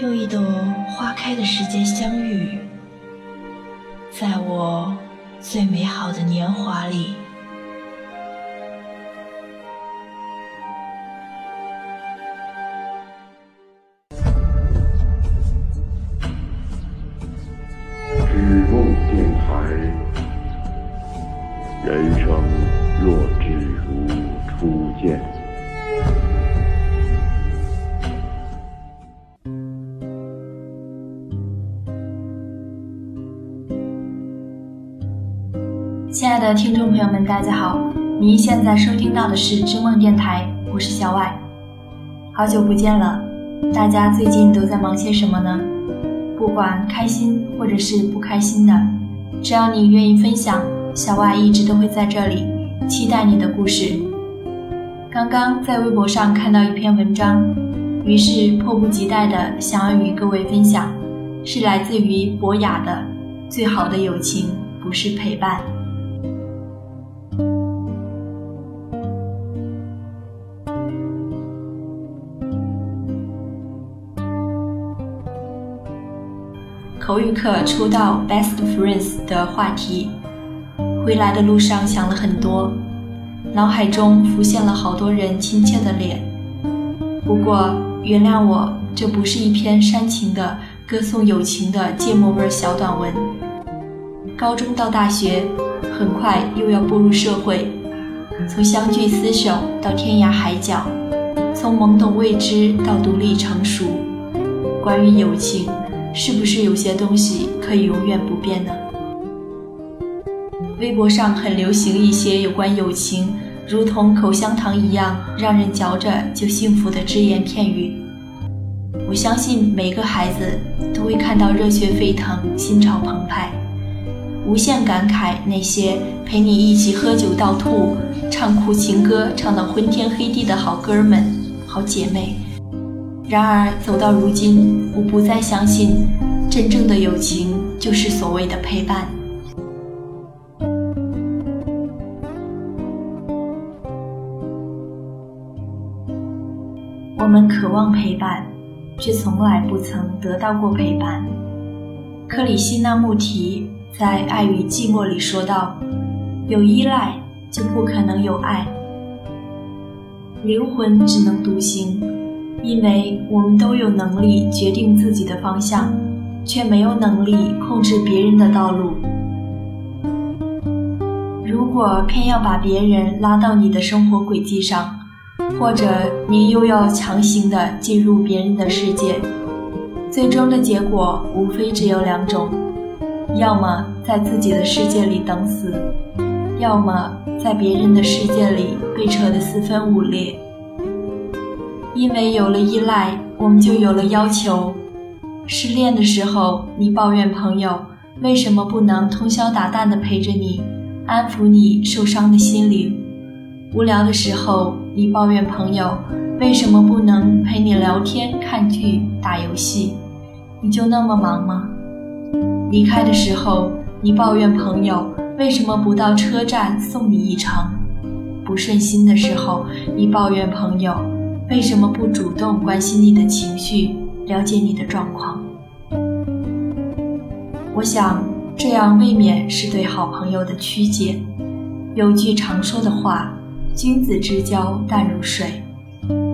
又一朵花开的时间相遇，在我最美好的年华里。人生若只如初见亲爱的听众朋友们，大家好！您现在收听到的是知梦电台，我是小外。好久不见了，大家最近都在忙些什么呢？不管开心或者是不开心的，只要你愿意分享，小外一直都会在这里，期待你的故事。刚刚在微博上看到一篇文章，于是迫不及待的想要与各位分享，是来自于博雅的《最好的友情不是陪伴》。口语课抽到 best friends 的话题，回来的路上想了很多，脑海中浮现了好多人亲切的脸。不过原谅我，这不是一篇煽情的歌颂友情的芥末味小短文。高中到大学，很快又要步入社会，从相聚厮守到天涯海角，从懵懂未知到独立成熟，关于友情。是不是有些东西可以永远不变呢？微博上很流行一些有关友情，如同口香糖一样让人嚼着就幸福的只言片语。我相信每个孩子都会看到热血沸腾、心潮澎湃，无限感慨那些陪你一起喝酒到吐、唱苦情歌唱到昏天黑地的好哥们、好姐妹。然而走到如今，我不再相信，真正的友情就是所谓的陪伴。我们渴望陪伴，却从来不曾得到过陪伴。克里希那穆提在《爱与寂寞》里说道：“有依赖，就不可能有爱。灵魂只能独行。”因为我们都有能力决定自己的方向，却没有能力控制别人的道路。如果偏要把别人拉到你的生活轨迹上，或者你又要强行的进入别人的世界，最终的结果无非只有两种：要么在自己的世界里等死，要么在别人的世界里被扯得四分五裂。因为有了依赖，我们就有了要求。失恋的时候，你抱怨朋友为什么不能通宵达旦地陪着你，安抚你受伤的心灵；无聊的时候，你抱怨朋友为什么不能陪你聊天、看剧、打游戏。你就那么忙吗？离开的时候，你抱怨朋友为什么不到车站送你一程；不顺心的时候，你抱怨朋友。为什么不主动关心你的情绪，了解你的状况？我想这样未免是对好朋友的曲解。有句常说的话：“君子之交淡如水。”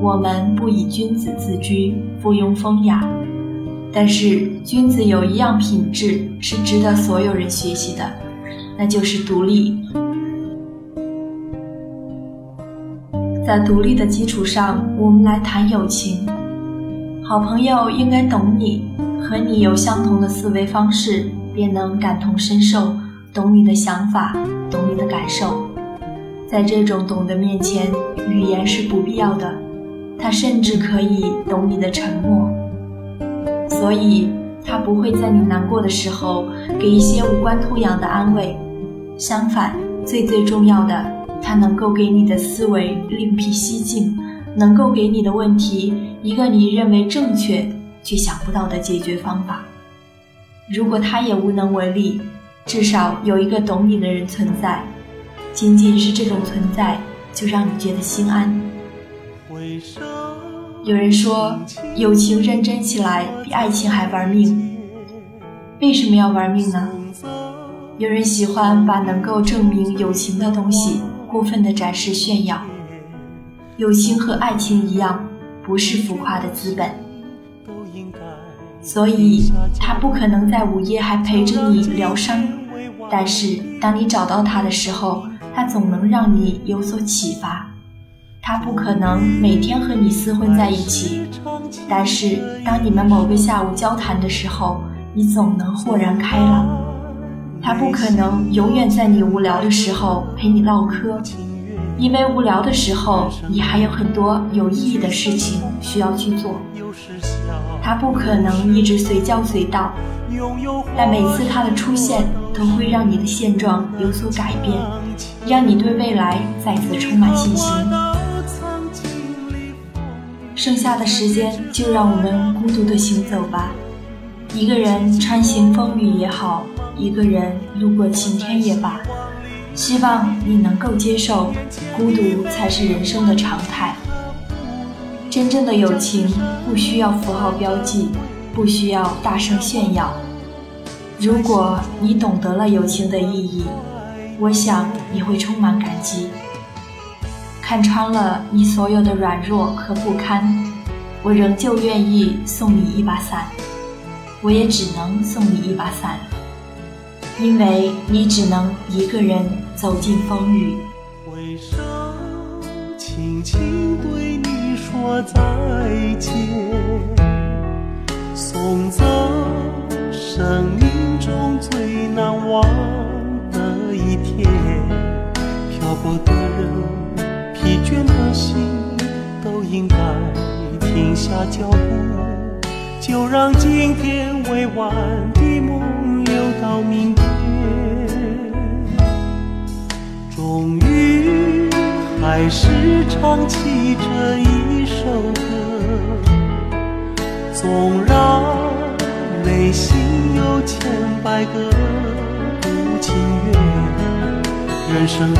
我们不以君子自居，附庸风雅。但是君子有一样品质是值得所有人学习的，那就是独立。在独立的基础上，我们来谈友情。好朋友应该懂你，和你有相同的思维方式，便能感同身受，懂你的想法，懂你的感受。在这种懂得面前，语言是不必要的，他甚至可以懂你的沉默。所以，他不会在你难过的时候给一些无关痛痒的安慰，相反，最最重要的。他能够给你的思维另辟蹊径，能够给你的问题一个你认为正确却想不到的解决方法。如果他也无能为力，至少有一个懂你的人存在，仅仅是这种存在就让你觉得心安。有人说，友情认真起来比爱情还玩命。为什么要玩命呢？有人喜欢把能够证明友情的东西过分的展示炫耀。友情和爱情一样，不是浮夸的资本，所以他不可能在午夜还陪着你疗伤。但是当你找到他的时候，他总能让你有所启发。他不可能每天和你厮混在一起，但是当你们某个下午交谈的时候，你总能豁然开朗。他不可能永远在你无聊的时候陪你唠嗑，因为无聊的时候你还有很多有意义的事情需要去做。他不可能一直随叫随到，但每次他的出现都会让你的现状有所改变，让你对未来再次充满信心。剩下的时间，就让我们孤独的行走吧。一个人穿行风雨也好，一个人路过晴天也罢。希望你能够接受，孤独才是人生的常态。真正的友情不需要符号标记，不需要大声炫耀。如果你懂得了友情的意义，我想你会充满感激。看穿了你所有的软弱和不堪，我仍旧愿意送你一把伞。我也只能送你一把伞，因为你只能一个人走进风雨。挥手轻轻对你说再见，送走生命中最难忘的一天。漂泊的人。疲倦的心都应该停下脚步，就让今天未完的梦留到明天。终于还是唱起这一首歌，纵然内心有千百个不情愿，人生路。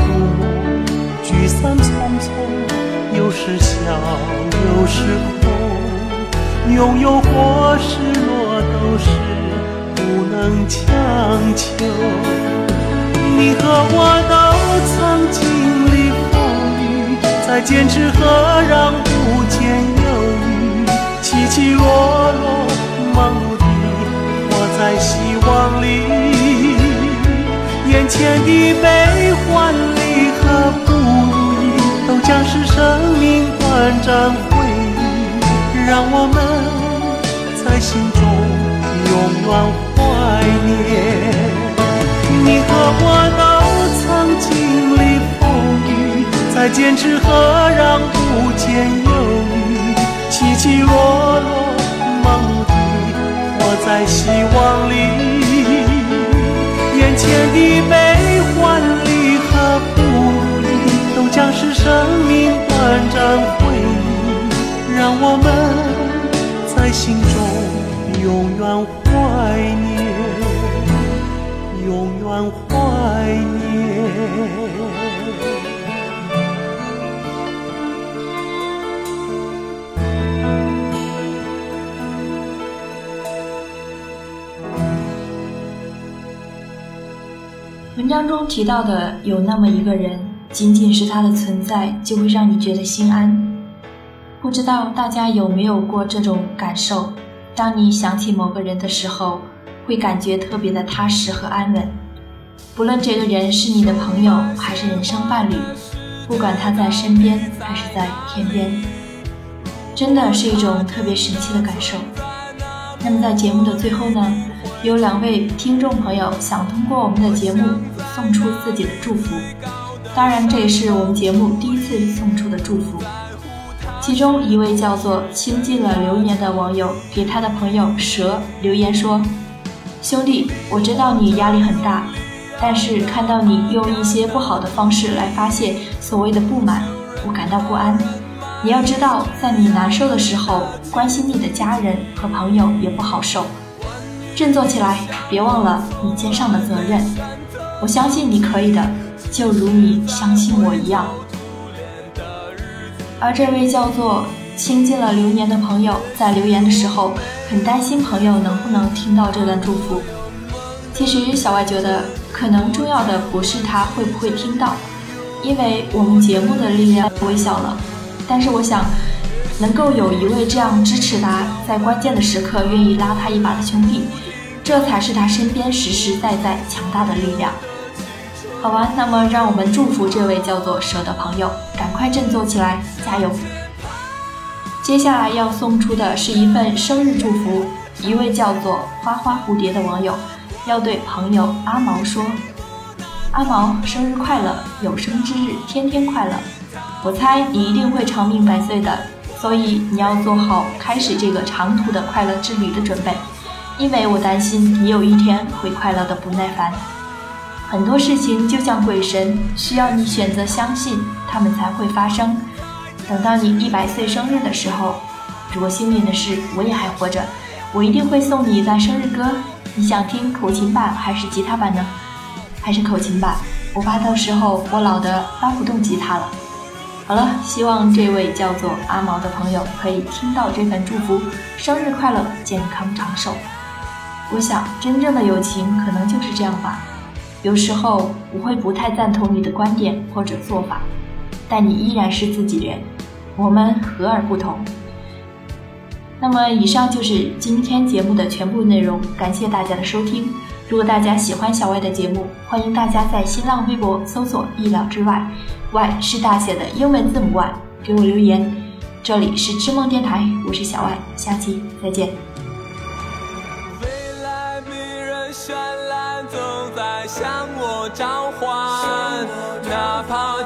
聚散匆匆，有时笑，有时哭，拥有或失落都是不能强求。你和我都曾经历风雨，在坚持和让步间犹豫，起起落落，梦里活在希望里，眼前的悲欢离合。不易都将是生命短暂回忆，让我们在心中永远怀念。你和我都曾经历风雨，在坚持和让步间犹豫，起起落落，梦里活在希望里，眼前的悲欢离合不离，都。将是生命短暂回忆，让我们在心中永远怀念，永远怀念。文章中提到的有那么一个人。仅仅是他的存在，就会让你觉得心安。不知道大家有没有过这种感受？当你想起某个人的时候，会感觉特别的踏实和安稳。不论这个人是你的朋友还是人生伴侣，不管他在身边还是在天边，真的是一种特别神奇的感受。那么在节目的最后呢，有两位听众朋友想通过我们的节目送出自己的祝福。当然，这也是我们节目第一次送出的祝福。其中一位叫做“倾尽了流年”的网友给他的朋友蛇留言说：“兄弟，我知道你压力很大，但是看到你用一些不好的方式来发泄所谓的不满，我感到不安。你要知道，在你难受的时候，关心你的家人和朋友也不好受。振作起来，别忘了你肩上的责任。我相信你可以的。”就如你相信我一样，而这位叫做亲近了流年的朋友，在留言的时候很担心朋友能不能听到这段祝福。其实小外觉得，可能重要的不是他会不会听到，因为我们节目的力量微小了。但是我想，能够有一位这样支持他，在关键的时刻愿意拉他一把的兄弟，这才是他身边实实在在强大的力量。好吧，那么让我们祝福这位叫做蛇的朋友，赶快振作起来，加油！接下来要送出的是一份生日祝福，一位叫做花花蝴蝶的网友要对朋友阿毛说：“阿毛，生日快乐，有生之日天天快乐！我猜你一定会长命百岁的，所以你要做好开始这个长途的快乐之旅的准备，因为我担心你有一天会快乐的不耐烦。”很多事情就像鬼神，需要你选择相信，他们才会发生。等到你一百岁生日的时候，如果幸运的是我也还活着，我一定会送你一段生日歌。你想听口琴版还是吉他版呢？还是口琴版？我怕到时候我老的拉不动吉他了。好了，希望这位叫做阿毛的朋友可以听到这份祝福，生日快乐，健康长寿。我想，真正的友情可能就是这样吧。有时候我会不太赞同你的观点或者做法，但你依然是自己人，我们和而不同。那么，以上就是今天节目的全部内容，感谢大家的收听。如果大家喜欢小外的节目，欢迎大家在新浪微博搜索“意料之外”，外是大写的英文字母 Y，给我留言。这里是知梦电台，我是小外，下期再见。未来迷人绚烂，总在向我召唤，哪怕